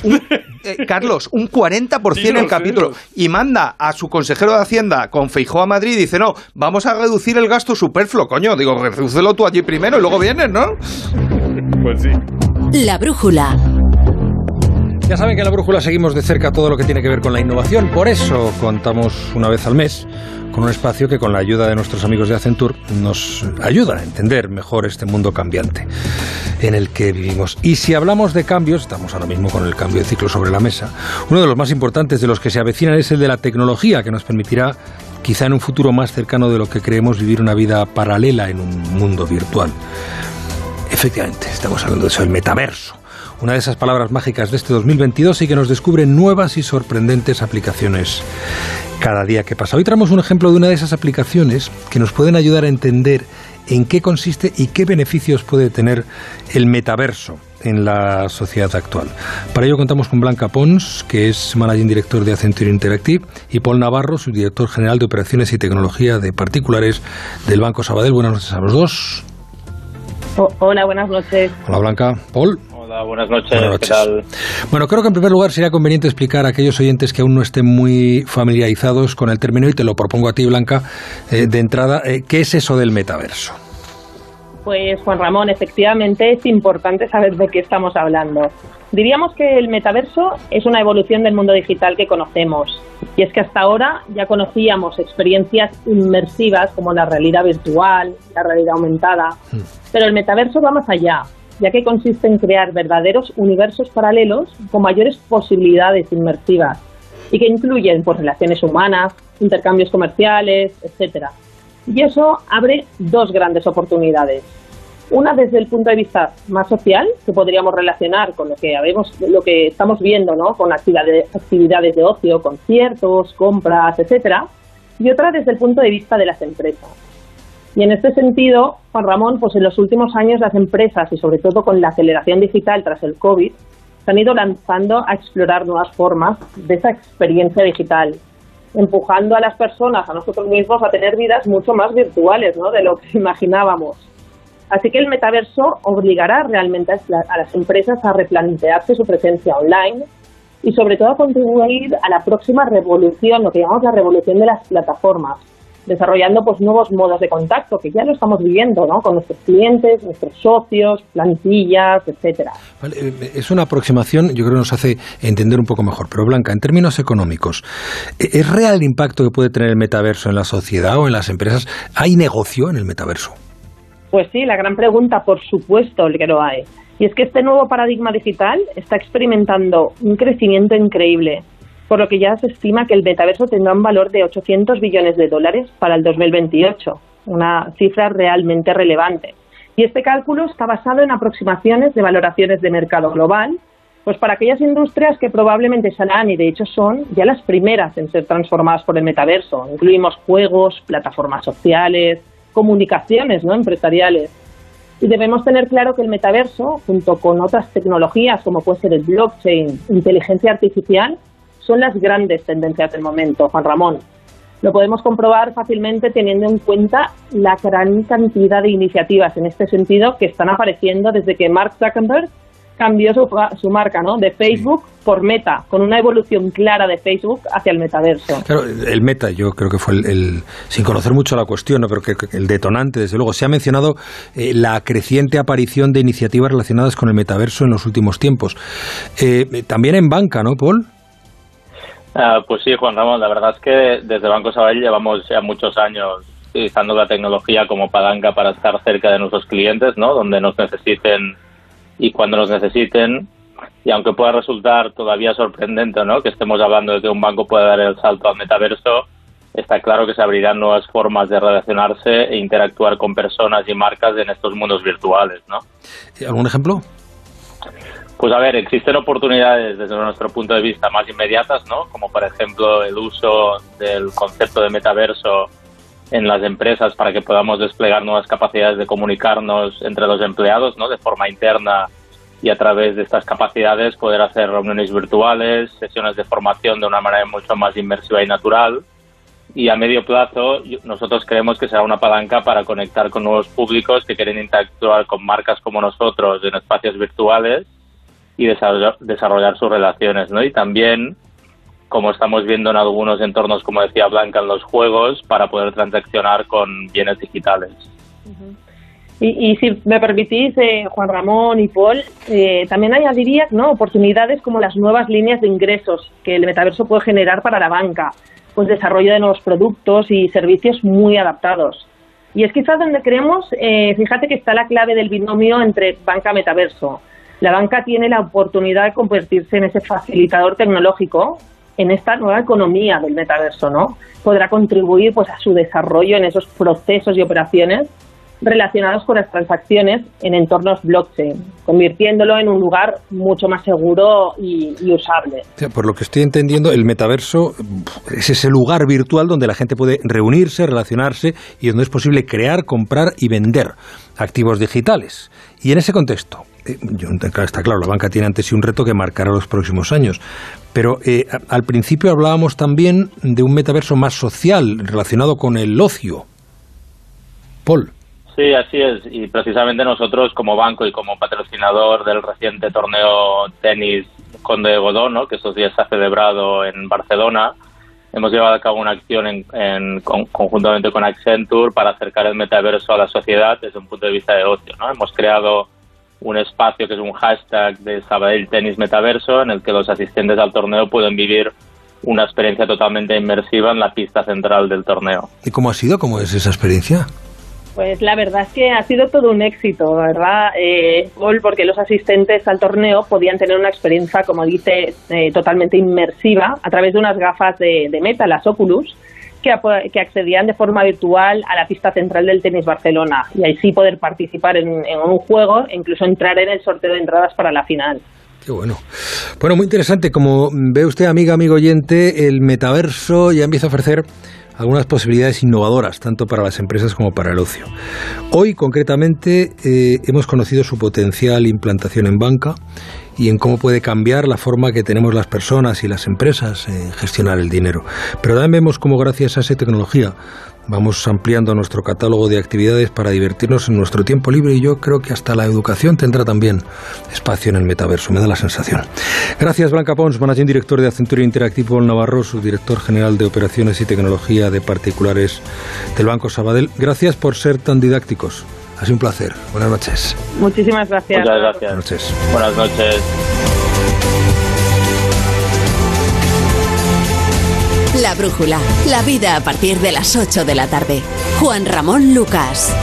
eh, Carlos, un 40% en el capítulo. Y manda a su consejero de Hacienda con Feijó a Madrid y dice, no, vamos a reducir el gasto superfluo, coño. Digo, redúcelo tú allí primero y luego vienes, ¿no? Pues sí. La brújula. Ya saben que en la brújula seguimos de cerca todo lo que tiene que ver con la innovación, por eso contamos una vez al mes con un espacio que con la ayuda de nuestros amigos de Accenture nos ayuda a entender mejor este mundo cambiante en el que vivimos. Y si hablamos de cambios, estamos ahora mismo con el cambio de ciclo sobre la mesa, uno de los más importantes de los que se avecinan es el de la tecnología, que nos permitirá quizá en un futuro más cercano de lo que creemos vivir una vida paralela en un mundo virtual. Efectivamente, estamos hablando de eso, el metaverso una de esas palabras mágicas de este 2022 y que nos descubre nuevas y sorprendentes aplicaciones cada día que pasa. Hoy traemos un ejemplo de una de esas aplicaciones que nos pueden ayudar a entender en qué consiste y qué beneficios puede tener el metaverso en la sociedad actual. Para ello contamos con Blanca Pons, que es Managing Director de Accenture Interactive, y Paul Navarro, subdirector general de Operaciones y Tecnología de Particulares del Banco Sabadell. Buenas noches a los dos. hola, buenas noches. Hola Blanca. Paul. Hola, buenas noches. Bueno, creo que en primer lugar sería conveniente explicar a aquellos oyentes que aún no estén muy familiarizados con el término, y te lo propongo a ti, Blanca, eh, de entrada, eh, ¿qué es eso del metaverso? Pues Juan Ramón, efectivamente es importante saber de qué estamos hablando. Diríamos que el metaverso es una evolución del mundo digital que conocemos. Y es que hasta ahora ya conocíamos experiencias inmersivas como la realidad virtual, la realidad aumentada. Hmm. Pero el metaverso va más allá ya que consiste en crear verdaderos universos paralelos con mayores posibilidades inmersivas y que incluyen pues, relaciones humanas, intercambios comerciales, etcétera. Y eso abre dos grandes oportunidades. Una desde el punto de vista más social, que podríamos relacionar con lo que habemos, lo que estamos viendo, ¿no? con actividades, actividades de ocio, conciertos, compras, etcétera, y otra desde el punto de vista de las empresas y en este sentido, Juan Ramón, pues en los últimos años las empresas y sobre todo con la aceleración digital tras el COVID, se han ido lanzando a explorar nuevas formas de esa experiencia digital. empujando a las personas, a nosotros mismos, a tener vidas mucho más virtuales ¿no? de lo que imaginábamos. Así que el metaverso obligará realmente a las empresas a replantearse su presencia online y sobre todo a contribuir a la próxima revolución, lo que llamamos la revolución de las plataformas, desarrollando pues nuevos modos de contacto que ya lo estamos viviendo, ¿no? Con nuestros clientes, nuestros socios, plantillas, etcétera. Eh, es una aproximación, yo creo que nos hace entender un poco mejor. Pero Blanca, en términos económicos, ¿e-, ¿es real el impacto que puede tener el metaverso en la sociedad o en las empresas? ¿Hay negocio en el metaverso? Pues sí, la gran pregunta, por supuesto, que lo hay. Y es que este nuevo paradigma digital está experimentando un crecimiento increíble, por lo que ya se estima que el metaverso tendrá un valor de 800 billones de dólares para el 2028, una cifra realmente relevante. Y este cálculo está basado en aproximaciones de valoraciones de mercado global, pues para aquellas industrias que probablemente serán y de hecho son ya las primeras en ser transformadas por el metaverso. Incluimos juegos, plataformas sociales, comunicaciones ¿no? empresariales. Y debemos tener claro que el metaverso, junto con otras tecnologías como puede ser el blockchain, inteligencia artificial, son las grandes tendencias del momento, Juan Ramón. Lo podemos comprobar fácilmente teniendo en cuenta la gran cantidad de iniciativas en este sentido que están apareciendo desde que Mark Zuckerberg cambió su, marca ¿no? de Facebook por Meta, con una evolución clara de Facebook hacia el metaverso. Claro, el Meta yo creo que fue el, sin conocer mucho la cuestión, ¿no? pero que, el detonante, desde luego. Se ha mencionado eh, la creciente aparición de iniciativas relacionadas con el metaverso en los últimos tiempos. Eh, también en banca, ¿no, Paul? Ah, pues sí, Juan Ramón, la verdad es que desde Banco Sabadell llevamos ya muchos años utilizando la tecnología como palanca para estar cerca de nuestros clientes, ¿no? Donde nos necesiten y cuando nos necesiten. Y aunque pueda resultar todavía sorprendente ¿no? que estemos hablando de que un banco pueda dar el salto al metaverso, está claro que se abrirán nuevas formas de relacionarse e interactuar con personas y marcas en estos mundos virtuales. ¿no? ¿Algún ejemplo? Pues a ver, existen oportunidades desde nuestro punto de vista más inmediatas, ¿no? Como por ejemplo el uso del concepto de metaverso en las empresas para que podamos desplegar nuevas capacidades de comunicarnos entre los empleados, ¿no? De forma interna y a través de estas capacidades poder hacer reuniones virtuales, sesiones de formación de una manera mucho más inmersiva y natural. Y a medio plazo nosotros creemos que será una palanca para conectar con nuevos públicos que quieren interactuar con marcas como nosotros en espacios virtuales y desarrollar, sus relaciones, ¿no? Y también como estamos viendo en algunos entornos, como decía Blanca, en los juegos, para poder transaccionar con bienes digitales. Y, si me permitís, eh, Juan Ramón y Paul, eh, también añadiría ¿no? oportunidades como las nuevas líneas de ingresos que el metaverso puede generar para la banca, pues desarrollo de nuevos productos y servicios muy adaptados. Y es quizás donde creemos, eh, fíjate que está la clave del binomio entre banca-metaverso. La banca tiene la oportunidad de convertirse en ese facilitador tecnológico en esta nueva economía del metaverso, ¿no? Podrá contribuir pues a su desarrollo en esos procesos y operaciones relacionados con las transacciones en entornos blockchain, convirtiéndolo en un lugar mucho más seguro y, usable. por lo que estoy entendiendo, el metaverso es ese lugar virtual donde la gente puede reunirse, relacionarse y donde es posible crear, comprar y vender activos digitales. Y en ese contexto, eh, está claro, la banca tiene ante sí un reto que marcará los próximos años. Pero eh, al principio hablábamos también de un metaverso más social, relacionado con el ocio. Paul. Sí, así es. Y precisamente nosotros, como banco y como patrocinador del reciente torneo tenis Conde de Godó, que estos días se ha celebrado en Barcelona, hemos llevado a cabo una acción en, conjuntamente con Accenture para acercar el metaverso a la sociedad desde un punto de vista de ocio. ¿no? Hemos creado un espacio que es un hashtag de Sabadell Tenis Metaverso en el que los asistentes al torneo pueden vivir una experiencia totalmente inmersiva en la pista central del torneo. ¿Y cómo ha sido? ¿Cómo es esa experiencia? Pues la verdad es que ha sido todo un éxito, ¿verdad? Eh, porque los asistentes al torneo podían tener una experiencia, como dice, eh, totalmente inmersiva a través de unas gafas de, de Meta, las Oculus, que, accedían de forma virtual a la pista central del Tenis Barcelona y ahí sí poder participar en, un juego e incluso entrar en el sorteo de entradas para la final. Qué bueno. Bueno, muy interesante. Como ve usted, amiga, amigo oyente, el metaverso ya empieza a ofrecer algunas posibilidades innovadoras, tanto para las empresas como para el ocio. Hoy, concretamente, eh, hemos conocido su potencial implantación en banca y en cómo puede cambiar la forma que tenemos las personas y las empresas en gestionar el dinero. Pero también vemos cómo gracias a esa tecnología vamos ampliando nuestro catálogo de actividades para divertirnos en nuestro tiempo libre y yo creo que hasta la educación tendrá también espacio en el metaverso, me da la sensación. Gracias Blanca Pons, managing director de Accenture Interactivo Navarro, subdirector general de operaciones y tecnología de particulares del Banco Sabadell. Gracias por ser tan didácticos. Ha sido un placer. Buenas noches. Muchísimas gracias. Muchas gracias. Buenas noches. Buenas noches. La brújula. La vida a partir de las 8 de la tarde. Juan Ramón Lucas.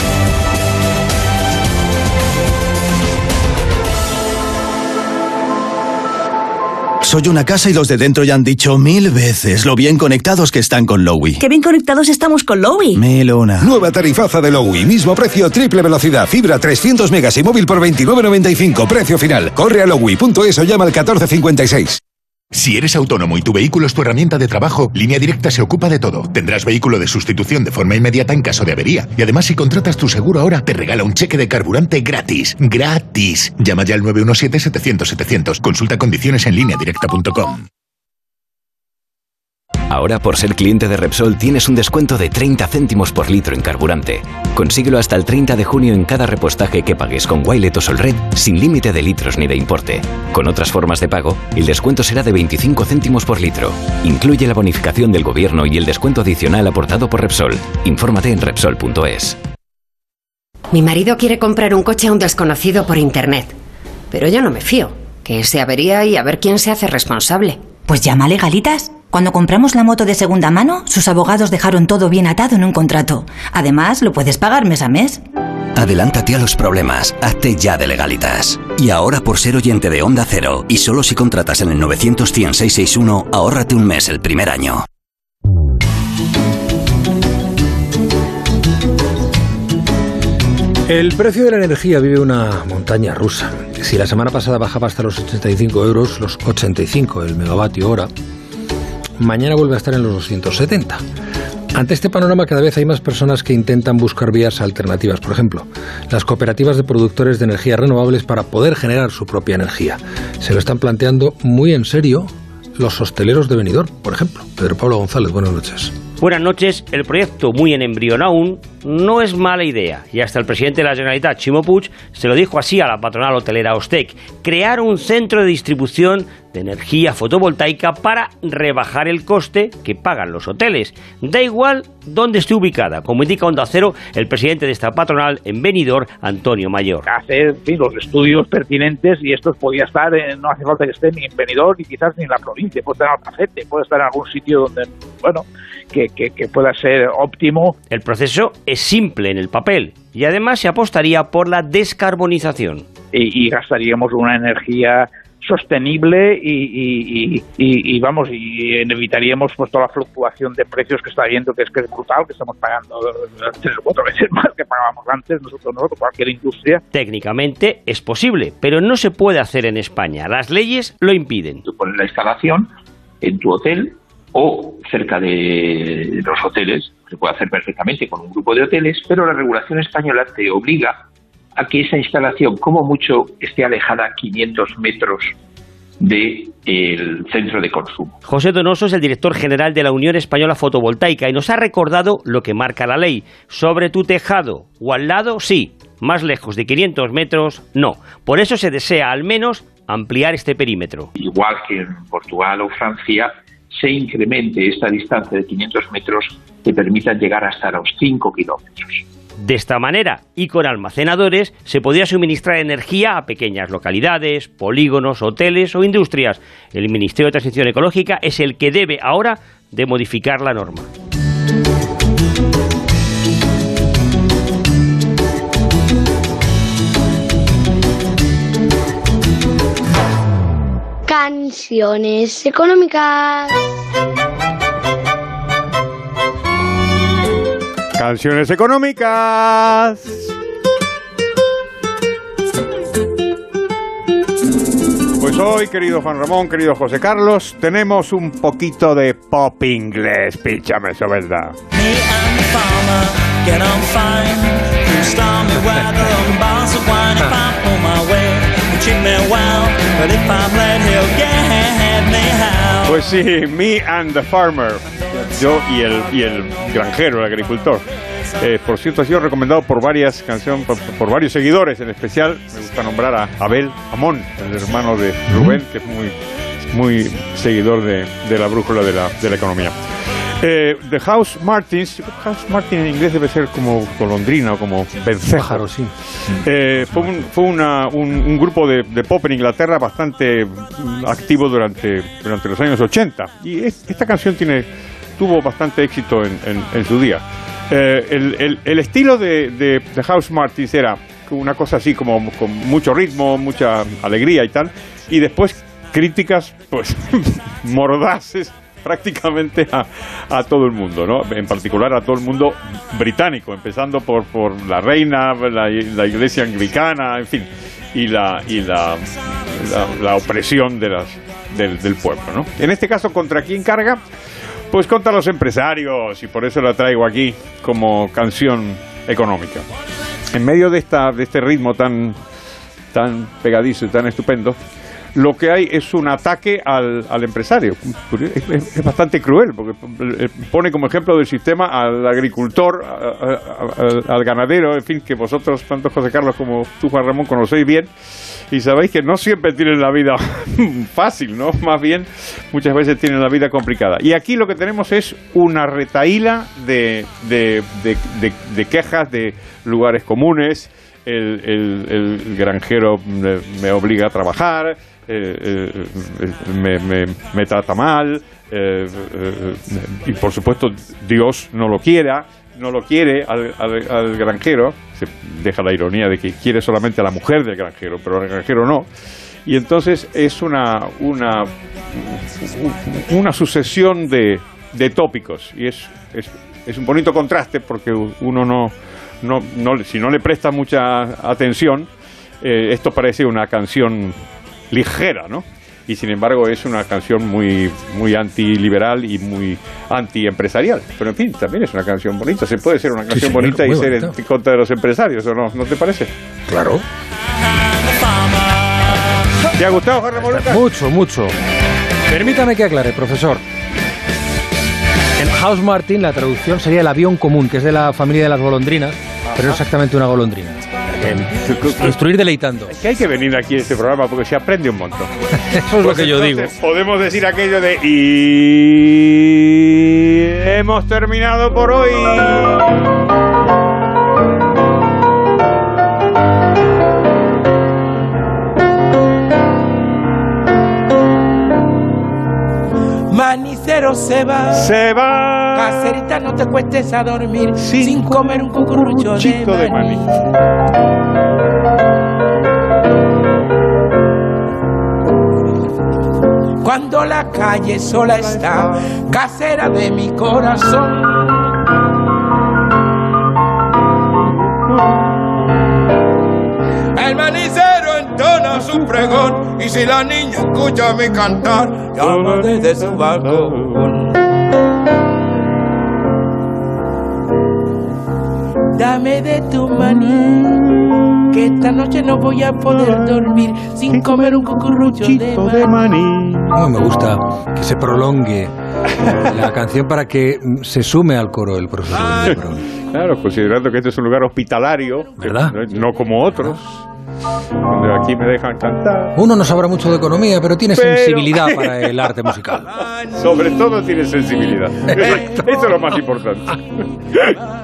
Soy una casa y los de dentro ya han dicho mil veces lo bien conectados que están con Lowy. Qué bien conectados estamos con Lowy. Mil una. Nueva tarifaza de Lowy. Mismo precio, triple velocidad. Fibra 300 megas y móvil por 29.95. Precio final. Corre a lowy.es o llama al 1456. Si eres autónomo y tu vehículo es tu herramienta de trabajo, Línea Directa se ocupa de todo. Tendrás vehículo de sustitución de forma inmediata en caso de avería. Y además, si contratas tu seguro ahora, te regala un cheque de carburante gratis. ¡Gratis! Llama ya al 917-700-700. Consulta condiciones en lineadirecta.com. Ahora, por ser cliente de Repsol, tienes un descuento de 30 céntimos por litro en carburante. Consíguelo hasta el 30 de junio en cada repostaje que pagues con Wilet o Solred, sin límite de litros ni de importe. Con otras formas de pago, el descuento será de 25 céntimos por litro. Incluye la bonificación del gobierno y el descuento adicional aportado por Repsol. Infórmate en Repsol.es. Mi marido quiere comprar un coche a un desconocido por internet. Pero yo no me fío. Que se avería y a ver quién se hace responsable. Pues llama a Legalitas. Cuando compramos la moto de segunda mano, sus abogados dejaron todo bien atado en un contrato. Además, lo puedes pagar mes a mes. Adelántate a los problemas, hazte ya de legalitas. Y ahora por ser oyente de Onda Cero, y solo si contratas en el 900 661 ahórrate un mes el primer año. El precio de la energía vive una montaña rusa. Si la semana pasada bajaba hasta los 85 euros, los 85 el megavatio hora, mañana vuelve a estar en los 270. Ante este panorama cada vez hay más personas que intentan buscar vías alternativas, por ejemplo, las cooperativas de productores de energías renovables para poder generar su propia energía. Se lo están planteando muy en serio los hosteleros de Benidorm, por ejemplo. Pedro Pablo González, buenas noches. Buenas noches. El proyecto, muy en embrión aún, no es mala idea. Y hasta el presidente de la Generalitat, Chimo Puig, se lo dijo así a la patronal hotelera Ostec. Crear un centro de distribución de energía fotovoltaica para rebajar el coste que pagan los hoteles. Da igual dónde esté ubicada, como indica Onda Cero el presidente de esta patronal en Benidorm, Antonio Mayor. Hacer en fin, los estudios pertinentes y esto podía estar, en- no hace falta que esté ni en Benidorm ni quizás ni en la provincia, puede estar en Albacete, puede estar en algún sitio donde, bueno, que, que, que pueda ser óptimo. El proceso es simple en el papel y además se apostaría por la descarbonización. y, y gastaríamos una energía sostenible y, y- y- y- y, vamos y evitaríamos pues toda la fluctuación de precios que está habiendo que es que es brutal que estamos pagando tres o cuatro veces más que pagábamos antes nosotros nosotros cualquier industria Técnicamente es posible, pero no se puede hacer en España. Las leyes lo impiden. Tú pones la instalación en tu hotel o cerca de los hoteles, se puede hacer perfectamente con un grupo de hoteles, pero la regulación española te obliga a que esa instalación, como mucho, esté alejada 500 metros del centro de consumo. José Donoso es el director general de la Unión Española Fotovoltaica y nos ha recordado lo que marca la ley. Sobre tu tejado o al lado, sí. Más lejos de 500 metros, no. Por eso se desea al menos ampliar este perímetro. Igual que en Portugal o Francia, se incremente esta distancia de 500 metros que permita llegar hasta los 5 kilómetros. De esta manera, y con almacenadores, se podría suministrar energía a pequeñas localidades, polígonos, hoteles o industrias. El Ministerio de Transición Ecológica es el que debe ahora de modificar la norma. Canciones económicas. Canciones económicas. Pues hoy, querido Juan Ramón, querido José Carlos, tenemos un poquito de pop inglés. Píchame eso, ¿verdad? Sí, Me and the Farmer. Yo y el, y el granjero, el agricultor. Eh, por cierto, ha sido recomendado por varias canciones, por, por varios seguidores. En especial, me gusta nombrar a Abel Amón, el hermano de Rubén, que es muy, muy seguidor de, de la brújula de la, de la economía. Eh, The House Martins, House Martin en inglés debe ser como golondrina o como vencejo. Pájaro, sí. Eh, fue un, fue una- un, un grupo de, de pop en Inglaterra bastante activo durante, durante los años 80. Y es- esta canción tiene, tuvo bastante éxito en, en- en su día. Eh, el, el- el estilo de, de, de House Martins era una cosa así como con mucho ritmo, mucha alegría y tal. Y después críticas pues mordaces prácticamente a, todo el mundo, ¿no? En particular a todo el mundo británico, empezando por, la reina, la, iglesia anglicana, en fin, y la, y la, la, opresión del, del pueblo, ¿no? En este caso, ¿contra quién carga? Pues contra los empresarios, y por eso la traigo aquí como canción económica. En medio de, esta, de este ritmo tan, tan pegadizo y tan estupendo, lo que hay es un ataque al, al empresario. Es, bastante cruel, porque eh, pone como ejemplo del sistema al agricultor, al, ganadero, en fin, que vosotros, tanto José Carlos como tú, Juan Ramón, conocéis bien, y sabéis que no siempre tienen la vida fácil, ¿no? Más bien, muchas veces tienen la vida complicada. Y aquí lo que tenemos es una retaíla de, de, de- quejas de lugares comunes, el, el- el granjero me obliga a trabajar, eh, eh, eh, me, me- me trata mal, y por supuesto Dios no lo quiera, no lo quiere al, al- al granjero, se deja la ironía de que quiere solamente a la mujer del granjero, pero al granjero no. Y entonces es una, una, una sucesión de, de tópicos y es, es, es un bonito contraste porque uno no, no, no si no le presta mucha atención, esto parece una canción ligera, ¿no? Y sin embargo es una canción muy, muy antiliberal y muy antiempresarial. Pero en fin, también es una canción bonita. Se puede ser una canción señor, bonita y ser en contra de los empresarios, ¿o no? ¿No te parece? Claro. ¿Te ha gustado, Juan Ramón Lucas? Mucho, mucho. Permítame que aclare, profesor. En House Martin la traducción sería el avión común, que es de la familia de las golondrinas, pero no exactamente una golondrina. Instruir deleitando. Es que hay que venir aquí a este programa porque se aprende un montón. Eso es lo que yo digo. Entonces, Podemos decir aquello de y hemos terminado por hoy. Manicero se va. Se va. Caserita, no te cuestes a dormir sin, comer un cucurucho Chito de maní. Cuando la calle sola está, casera de mi corazón. Y si la niña escucha mi cantar, llama desde su balcón. Dame de tu maní, que esta noche no voy a poder dormir sin comer un cucurucho de maní. Cómo me gusta que se prolongue la canción para que se sume al coro el profesor. Brown. Claro, considerando que este es un lugar hospitalario, ¿Verdad? No, no como otros, aquí me dejan cantar. Uno no sabrá mucho de economía, pero tiene Pero- sensibilidad para el arte musical. Sobre todo tiene sensibilidad. Eso es lo más importante.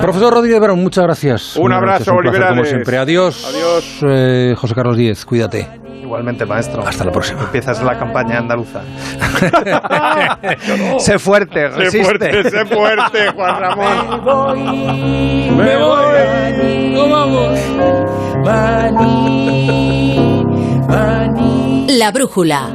Profesor Rodríguez Brown, muchas gracias. Un abrazo, un placer. Como siempre. Adiós. Adiós. Eh, José Carlos Díez, cuídate. Igualmente, maestro. Hasta la próxima. Empiezas la campaña andaluza. sé fuerte, Sé resiste. fuerte, sé fuerte, Juan Ramón. Me voy, no vamos. Maní, maní. La brújula.